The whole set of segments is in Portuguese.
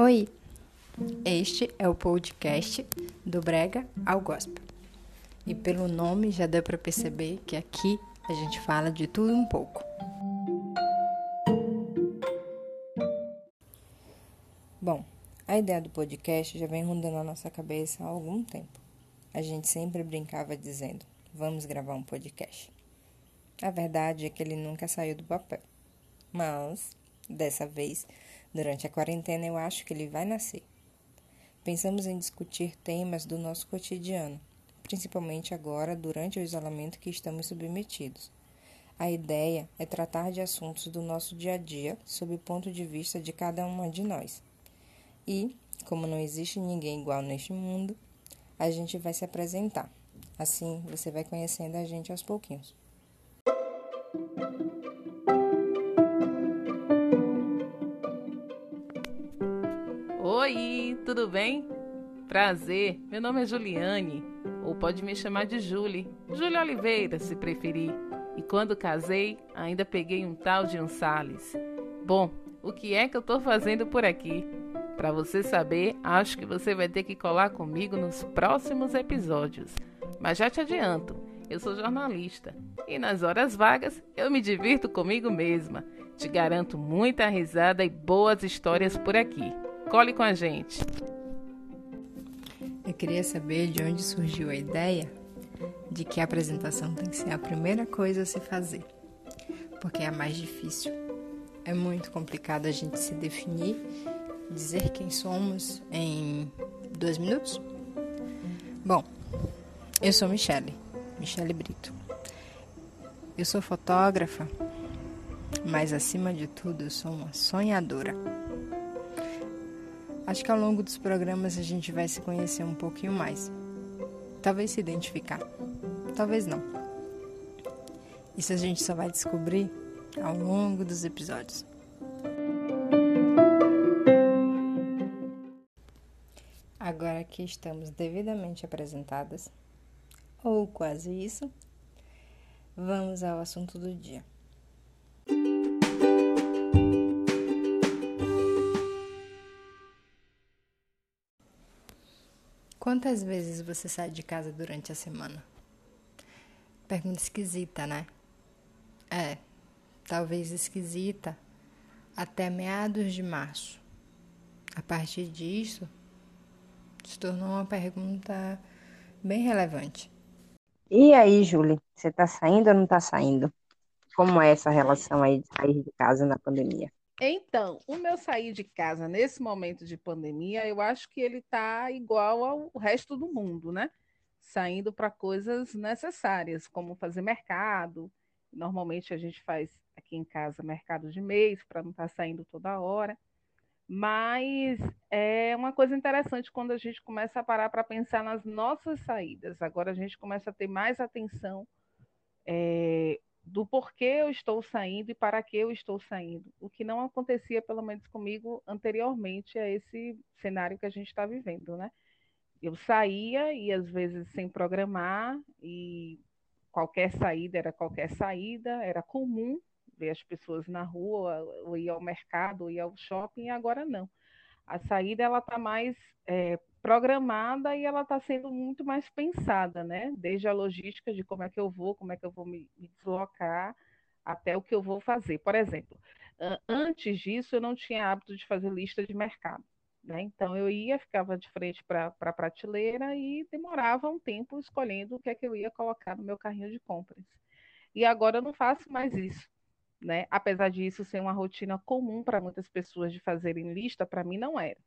Oi, este é o podcast do Brega ao Gospel. E pelo nome já deu para perceber que aqui a gente fala de tudo um pouco. Bom, a ideia do podcast já vem rondando a nossa cabeça há algum tempo. A gente sempre brincava dizendo: vamos gravar um podcast. A verdade é que ele nunca saiu do papel. Mas, dessa vez, Durante a quarentena, eu acho que ele vai nascer. Pensamos em discutir temas do nosso cotidiano, principalmente agora, durante o isolamento que estamos submetidos. A ideia é tratar de assuntos do nosso dia a dia sob o ponto de vista de cada uma de nós. E, como não existe ninguém igual neste mundo, a gente vai se apresentar. Assim, você vai conhecendo a gente aos pouquinhos. Oi, tudo bem? Prazer, meu nome é Juliane, ou pode me chamar de Julie, Júlia Oliveira, se preferir. E quando casei, ainda peguei um tal de um. Bom, o que é que eu tô fazendo por aqui? Para você saber, acho que você vai ter que colar comigo nos próximos episódios. Mas já te adianto, eu sou jornalista e nas horas vagas eu me divirto comigo mesma. Te garanto muita risada e boas histórias por aqui. Cole com a gente. Eu queria saber de onde surgiu a ideia de que a apresentação tem que ser a primeira coisa a se fazer, porque é a mais difícil. É muito complicado a gente se definir, dizer quem somos em dois minutos. Bom, eu sou Michele, Michele Brito. Eu sou fotógrafa, mas acima de tudo eu sou uma sonhadora. Acho que ao longo dos programas a gente vai se conhecer um pouquinho mais. Talvez se identificar, talvez não. Isso a gente só vai descobrir ao longo dos episódios. Agora que estamos devidamente apresentadas, ou quase isso, vamos ao assunto do dia. Quantas vezes você sai de casa durante a semana? Pergunta esquisita, né? É, talvez esquisita até meados de março. A partir disso, se tornou uma pergunta bem relevante. E aí, Júlia, você tá saindo ou não tá saindo? Como é essa relação aí de sair de casa na pandemia? Então, o meu sair de casa nesse momento de pandemia, eu acho que ele está igual ao resto do mundo, né? Saindo para coisas necessárias, como fazer mercado. Normalmente a gente faz aqui em casa mercado de mês, para não estar tá saindo toda hora. Mas é uma coisa interessante quando a gente começa a parar para pensar nas nossas saídas. Agora a gente começa a ter mais atenção é, do porquê eu estou saindo e para que eu estou saindo, o que não acontecia, pelo menos comigo, anteriormente a esse cenário que a gente está vivendo, né? Eu saía e às vezes sem programar e qualquer saída era qualquer saída, era comum ver as pessoas na rua, ou ir ao mercado, ou ir ao shopping, e agora não. A saída ela está mais é, programada e ela está sendo muito mais pensada, né? Desde a logística de como é que eu vou, como é que eu vou me, me deslocar, até o que eu vou fazer. Por exemplo, antes disso eu não tinha hábito de fazer lista de mercado. Né? Então eu ia, ficava de frente para a prateleira e demorava um tempo escolhendo o que é que eu ia colocar no meu carrinho de compras. E agora eu não faço mais isso. Né? Apesar disso ser uma rotina comum para muitas pessoas de fazerem lista, para mim não era.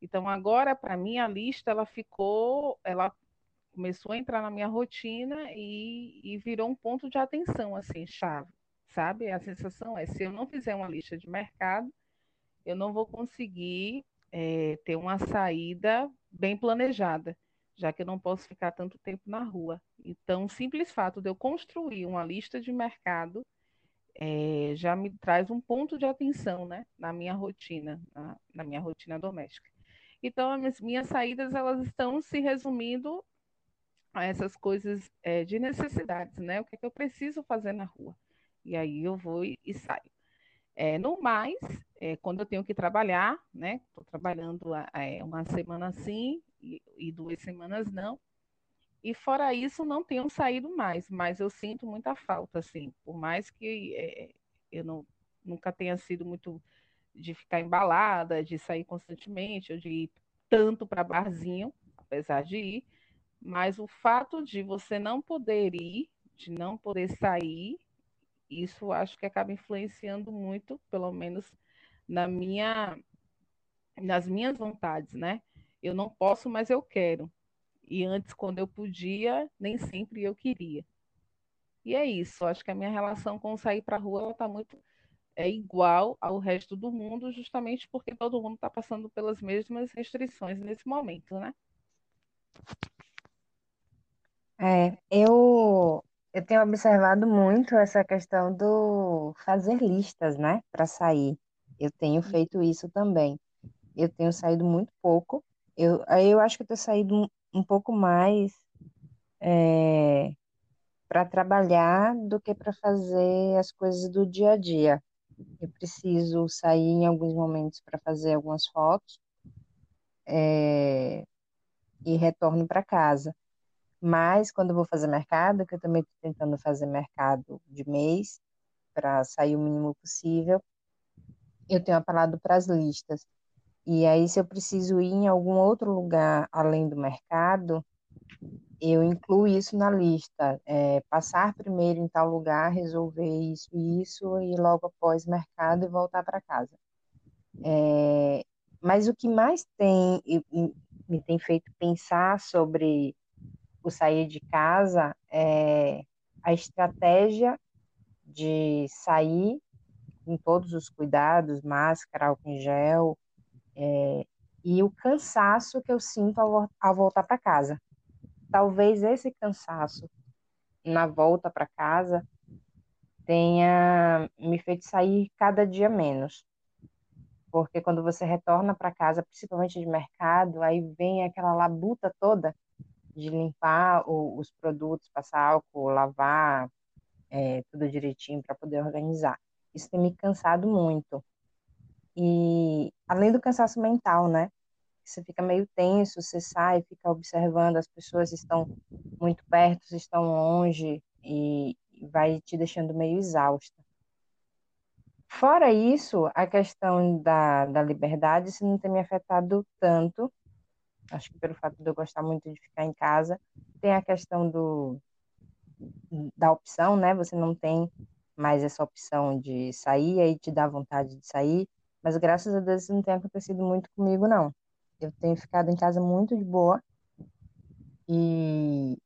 Então agora para mim a lista ela ficou, ela começou a entrar na minha rotina e, e virou um ponto de atenção assim, chave, sabe? A sensação é se eu não fizer uma lista de mercado, eu não vou conseguir é, ter uma saída bem planejada, já que eu não posso ficar tanto tempo na rua. Então, o simples fato de eu construir uma lista de mercado é, já me traz um ponto de atenção né, na minha rotina, na, na minha rotina doméstica. Então, as minhas saídas elas estão se resumindo a essas coisas é, de necessidades, né? O que é que eu preciso fazer na rua? E aí eu vou e, saio. É, no mais, é, quando eu tenho que trabalhar, né? Estou trabalhando é, uma semana sim e, e, duas semanas não. E fora isso, não tenho saído mais, mas eu sinto muita falta, assim, por mais que é, eu não, nunca tenha sido muito de ficar embalada, de sair constantemente, ou de ir tanto para barzinho, apesar de ir, mas o fato de você não poder ir, de não poder sair, isso acho que acaba influenciando muito, pelo menos na minha nas minhas vontades, né? Eu não posso, mas eu quero. E antes, quando eu podia, nem sempre eu queria. E é isso. Acho que a minha relação com sair para a rua está muito é igual ao resto do mundo, justamente porque todo mundo está passando pelas mesmas restrições nesse momento, né? É, eu, eu tenho observado muito essa questão do fazer listas, né, para sair. Eu tenho feito isso também. Eu tenho saído muito pouco. Eu, eu acho que eu tenho saído um, um pouco mais é, para trabalhar do que para fazer as coisas do dia a dia. Eu preciso sair em alguns momentos para fazer algumas fotos é, e retorno para casa. Mas quando eu vou fazer mercado, que eu também estou tentando fazer mercado de mês, para sair o mínimo possível, eu tenho apelado para as listas. E aí, se eu preciso ir em algum outro lugar além do mercado, eu incluo isso na lista. É, passar primeiro em tal lugar, resolver isso e isso, e logo após mercado e voltar para casa. É, mas o que mais tem me tem feito pensar sobre o sair de casa é a estratégia de sair com todos os cuidados, máscara, álcool em gel, é, e o cansaço que eu sinto ao, ao voltar para casa. Talvez esse cansaço na volta para casa tenha me feito sair cada dia menos. Porque quando você retorna para casa, principalmente de mercado, aí vem aquela labuta toda de limpar o, os produtos, passar álcool, lavar é, tudo direitinho para poder organizar. Isso tem me cansado muito. E além do cansaço mental, né? Você fica meio tenso, você sai, fica observando, as pessoas estão muito perto, estão longe, e vai te deixando meio exausta. Fora isso, a questão da, da liberdade, isso não tem me afetado tanto, acho que pelo fato de eu gostar muito de ficar em casa, tem a questão do, da opção, né? Você não tem mais essa opção de sair, aí te dá vontade de sair, mas graças a Deus isso não tem acontecido muito comigo, não. Eu tenho ficado em casa muito de boa e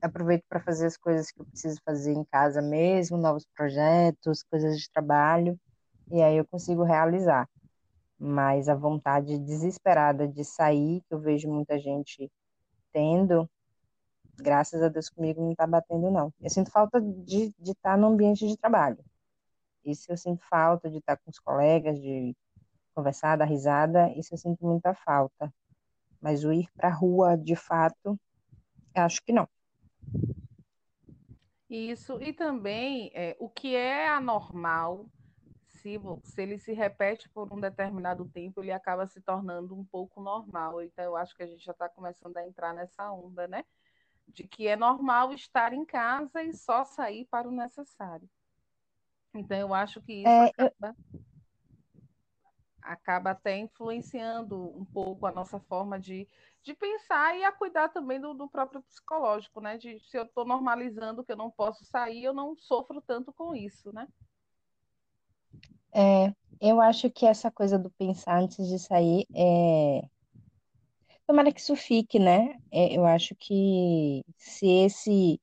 aproveito para fazer as coisas que eu preciso fazer em casa mesmo, novos projetos, coisas de trabalho, e aí eu consigo realizar mas a vontade desesperada de sair, que eu vejo muita gente tendo, graças a Deus comigo não está batendo, não. Eu sinto falta de, estar tá no ambiente de trabalho. Isso eu sinto falta de estar tá com os colegas, de conversar, dar risada, isso eu sinto muita falta. Mas o ir para a rua, de fato, acho que não. Isso, e também é, o que é anormal se ele se repete por um determinado tempo, ele acaba se tornando um pouco normal. Então, eu acho que a gente já está começando a entrar nessa onda, né? De que é normal estar em casa e só sair para o necessário. Então, eu acho que isso é, acaba, eu... acaba até influenciando um pouco a nossa forma de, de pensar e a cuidar também do, do próprio psicológico, né? De se eu estou normalizando que eu não posso sair, eu não sofro tanto com isso, né? É, eu acho que essa coisa do pensar antes de sair é. Tomara que isso fique, né? É, eu acho que se esse,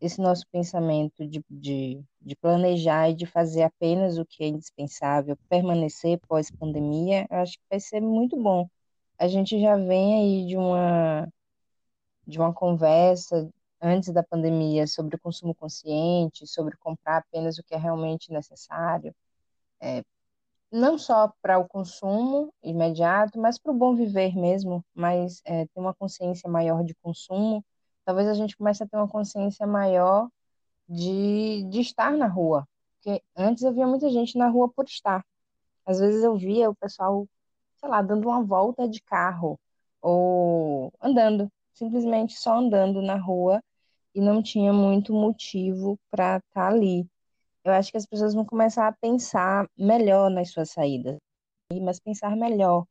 esse nosso pensamento de, de, de planejar e de fazer apenas o que é indispensável, permanecer pós-pandemia, eu acho que vai ser muito bom. A gente já vem aí de uma, de uma conversa antes da pandemia sobre o consumo consciente, sobre comprar apenas o que é realmente necessário é, não só para o consumo imediato, mas para o bom viver mesmo, mas é, ter uma consciência maior de consumo. Talvez a gente comece a ter uma consciência maior de, de estar na rua, Porque antes eu via muita gente na rua por estar. Às vezes eu via o pessoal, sei lá, dando uma volta de carro ou andando, simplesmente só andando na rua e não tinha muito motivo para estar tá ali. Eu acho que as pessoas vão começar a pensar melhor nas suas saídas, mas pensar melhor.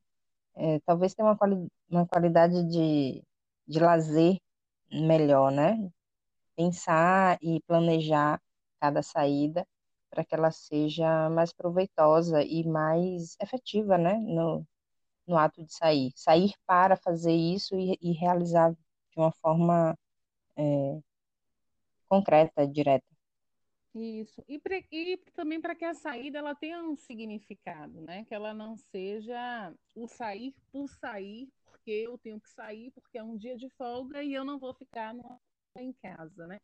É, talvez tenha uma, quali uma qualidade de, de lazer melhor, né? Pensar e planejar cada saída para que ela seja mais proveitosa e mais efetiva, né? No, no ato de sair. Sair para fazer isso e, e realizar de uma forma é, concreta, direta. Isso. E, e também para que a saída ela tenha um significado, né? Que ela não seja o sair por sair, porque eu tenho que sair, porque é um dia de folga e eu não vou ficar no, em casa, né?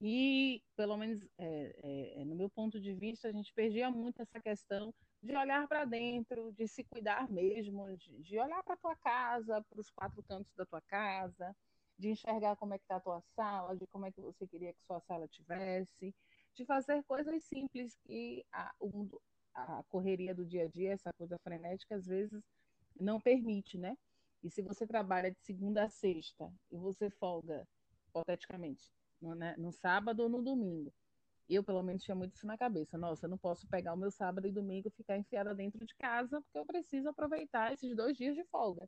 E, pelo menos é, é, é no meu ponto de vista, a gente perdia muito essa questão de olhar para dentro, de se cuidar mesmo, de, de olhar para a tua casa, para os quatro cantos da tua casa, de enxergar como é que está a tua sala, de como é que você queria que sua sala tivesse, de fazer coisas simples que a, a correria do dia a dia, essa coisa frenética, às vezes não permite, né? E se você trabalha de segunda a sexta e você folga, hipoteticamente, no, né, no sábado ou no domingo, eu, pelo menos, tinha muito isso na cabeça. Nossa, eu não posso pegar o meu sábado e domingo e ficar enfiada dentro de casa, porque eu preciso aproveitar esses dois dias de folga.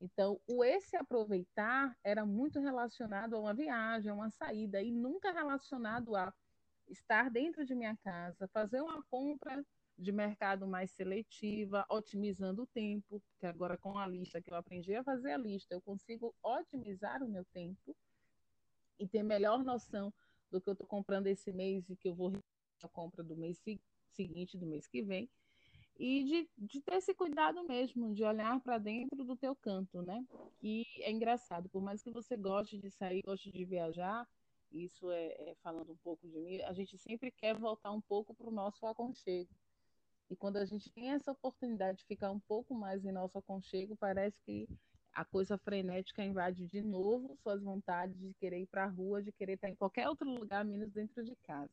Então, o esse aproveitar era muito relacionado a uma viagem, a uma saída, e nunca relacionado a estar dentro de minha casa, fazer uma compra de mercado mais seletiva, otimizando o tempo, porque agora com a lista que eu aprendi a fazer a lista, eu consigo otimizar o meu tempo e ter melhor noção do que eu estou comprando esse mês e que eu vou a compra do mês seguinte, do mês que vem e de, de ter esse cuidado mesmo, de olhar para dentro do teu canto, né? E é engraçado, por mais que você goste de sair, goste de viajar, isso é, é falando um pouco de mim, a gente sempre quer voltar um pouco para o nosso aconchego. E quando a gente tem essa oportunidade de ficar um pouco mais em nosso aconchego, parece que a coisa frenética invade de novo suas vontades de querer ir para a rua, de querer estar em qualquer outro lugar menos dentro de casa.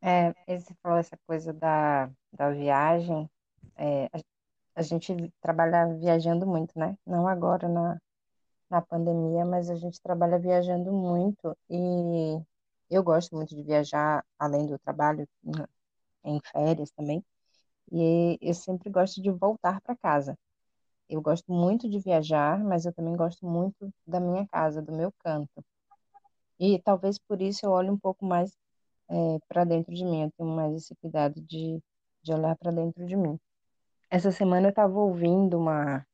É, esse falou essa coisa da, da viagem. É, a, a gente trabalha viajando muito, né? Não agora na, na pandemia, mas a gente trabalha viajando muito e eu gosto muito de viajar, além do trabalho, em férias também. E eu sempre gosto de voltar para casa. Eu gosto muito de viajar, mas eu também gosto muito da minha casa, do meu canto. E talvez por isso eu olhe um pouco mais é, para dentro de mim. Eu tenho mais esse cuidado de, de olhar para dentro de mim. Essa semana eu estava ouvindo uma,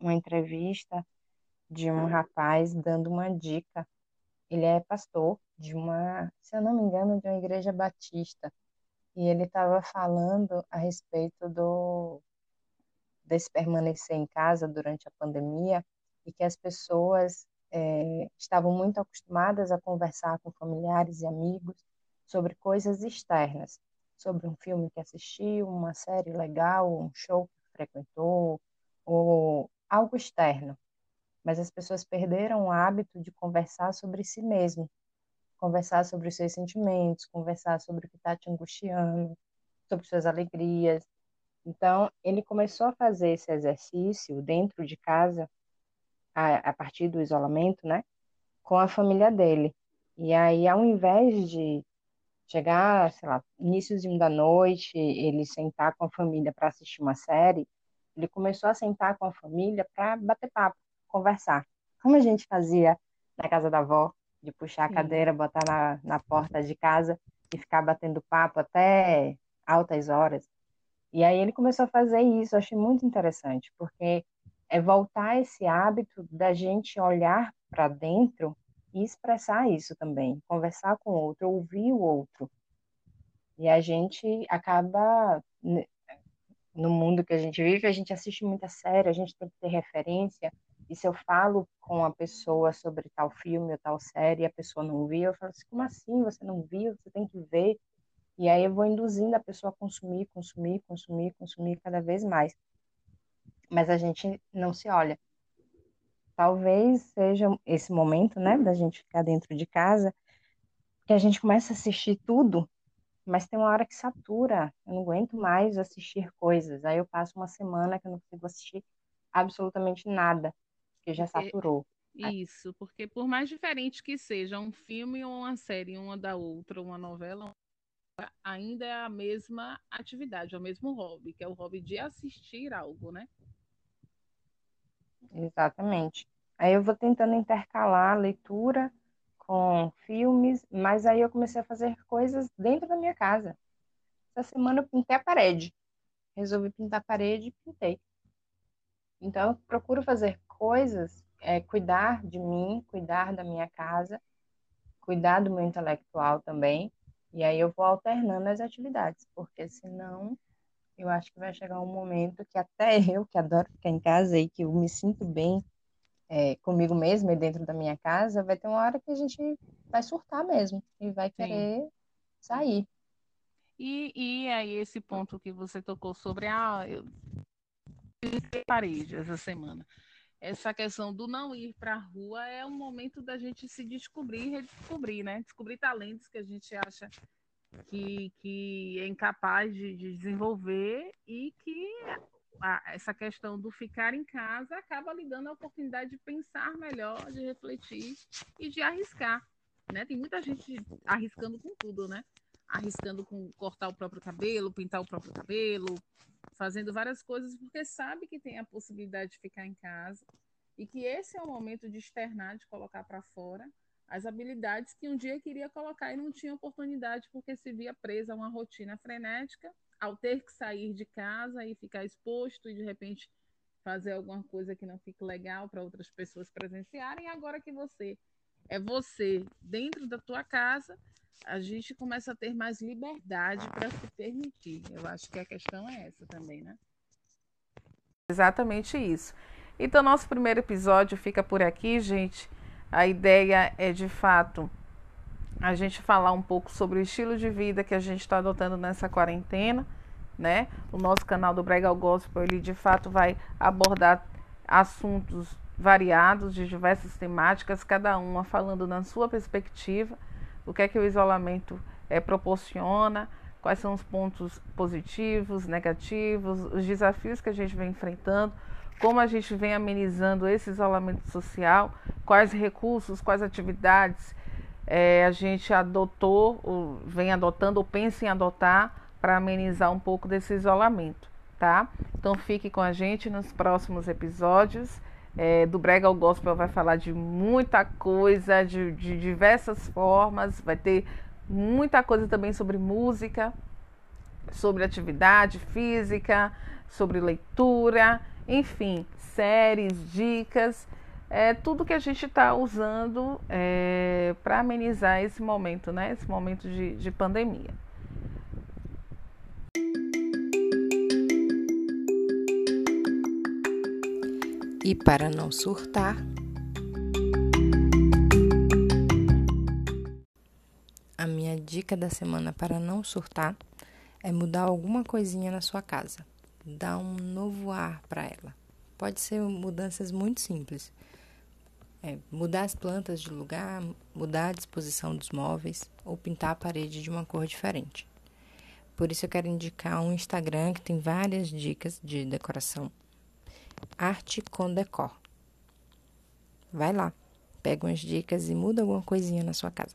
uma entrevista de um rapaz dando uma dica. Ele é pastor de uma, se eu não me engano, de uma igreja batista. E ele estava falando a respeito do desse permanecer em casa durante a pandemia e que as pessoas é, estavam muito acostumadas a conversar com familiares e amigos sobre coisas externas, sobre um filme que assistiu, uma série legal, um show que frequentou, ou algo externo. Mas as pessoas perderam o hábito de conversar sobre si mesmo, conversar sobre os seus sentimentos, conversar sobre o que está te angustiando, sobre suas alegrias. Então, ele começou a fazer esse exercício dentro de casa, a, a partir do isolamento, né, com a família dele. E aí, ao invés de chegar, sei lá, iníciozinho da noite, ele sentar com a família para assistir uma série, ele começou a sentar com a família para bater papo, conversar. Como a gente fazia na casa da avó, de puxar a cadeira, botar na, na porta de casa e ficar batendo papo até altas horas. E aí ele começou a fazer isso, eu achei muito interessante, porque é voltar esse hábito da gente olhar para dentro e expressar isso também, conversar com o outro, ouvir o outro. E a gente acaba, no mundo que a gente vive, a gente assiste muita série, a gente tem que ter referência. E se eu falo com a pessoa sobre tal filme ou tal série e a pessoa não viu, eu falo assim: como assim você não viu? Você tem que ver. E aí eu vou induzindo a pessoa a consumir, consumir, consumir, consumir cada vez mais. Mas a gente não se olha talvez seja esse momento, né, da gente ficar dentro de casa, que a gente começa a assistir tudo, mas tem uma hora que satura. Eu não aguento mais assistir coisas. Aí eu passo uma semana que eu não consigo assistir absolutamente nada, porque já saturou. Isso, porque por mais diferente que seja um filme ou uma série, uma da outra, uma novela, ainda é a mesma atividade, é o mesmo hobby, que é o hobby de assistir algo, né? Exatamente. Aí eu vou tentando intercalar a leitura com filmes, mas aí eu comecei a fazer coisas dentro da minha casa. Essa semana eu pintei a parede. Resolvi pintar a parede e pintei. Então eu procuro fazer coisas, é, cuidar de mim, cuidar da minha casa, cuidar do meu intelectual também. E aí eu vou alternando as atividades, porque senão eu acho que vai chegar um momento que até eu, que adoro ficar em casa e que eu me sinto bem é, comigo mesma e dentro da minha casa, vai ter uma hora que a gente vai surtar mesmo e vai querer Sim. sair. E, e aí esse ponto que você tocou sobre a ah, eu parede essa semana. Essa questão do não ir para a rua é um momento da gente se descobrir, redescobrir, né? Descobrir talentos que a gente acha que, que é incapaz de, de desenvolver e que a, essa questão do ficar em casa acaba lhe dando a oportunidade de pensar melhor, de refletir e de arriscar. Né? Tem muita gente arriscando com tudo, né? Arriscando com cortar o próprio cabelo, pintar o próprio cabelo, fazendo várias coisas, porque sabe que tem a possibilidade de ficar em casa e que esse é o momento de externar, de colocar para fora as habilidades que um dia queria colocar e não tinha oportunidade porque se via presa a uma rotina frenética ao ter que sair de casa e ficar exposto e de repente fazer alguma coisa que não fique legal para outras pessoas presenciarem, agora que você é você dentro da tua casa, a gente começa a ter mais liberdade para se permitir. Eu acho que a questão é essa também, né? Exatamente isso. Então, nosso primeiro episódio fica por aqui, gente. A ideia é, de fato, a gente falar um pouco sobre o estilo de vida que a gente está adotando nessa quarentena, né? O nosso canal do Bregal Gospel, ele de fato vai abordar assuntos variados de diversas temáticas, cada uma falando na sua perspectiva, o que é que o isolamento é, proporciona, quais são os pontos positivos, negativos, os desafios que a gente vem enfrentando, como a gente vem amenizando esse isolamento social, quais recursos, quais atividades é, a gente adotou, ou vem adotando ou pensa em adotar para amenizar um pouco desse isolamento, tá? Então fique com a gente nos próximos episódios. É, do Brega ao Gospel vai falar de muita coisa, de, de diversas formas, vai ter muita coisa também sobre música, sobre atividade física, sobre leitura, enfim, séries, dicas é, tudo que a gente está usando é, para amenizar esse momento, né? Esse momento de, de pandemia. E para não surtar, a minha dica da semana para não surtar é mudar alguma coisinha na sua casa, dar um novo ar para ela. Pode ser mudanças muito simples é, mudar as plantas de lugar, mudar a disposição dos móveis ou pintar a parede de uma cor diferente. Por isso eu quero indicar um Instagram que tem várias dicas de decoração. Arte com Decor. Vai lá, pega umas dicas e muda alguma coisinha na sua casa.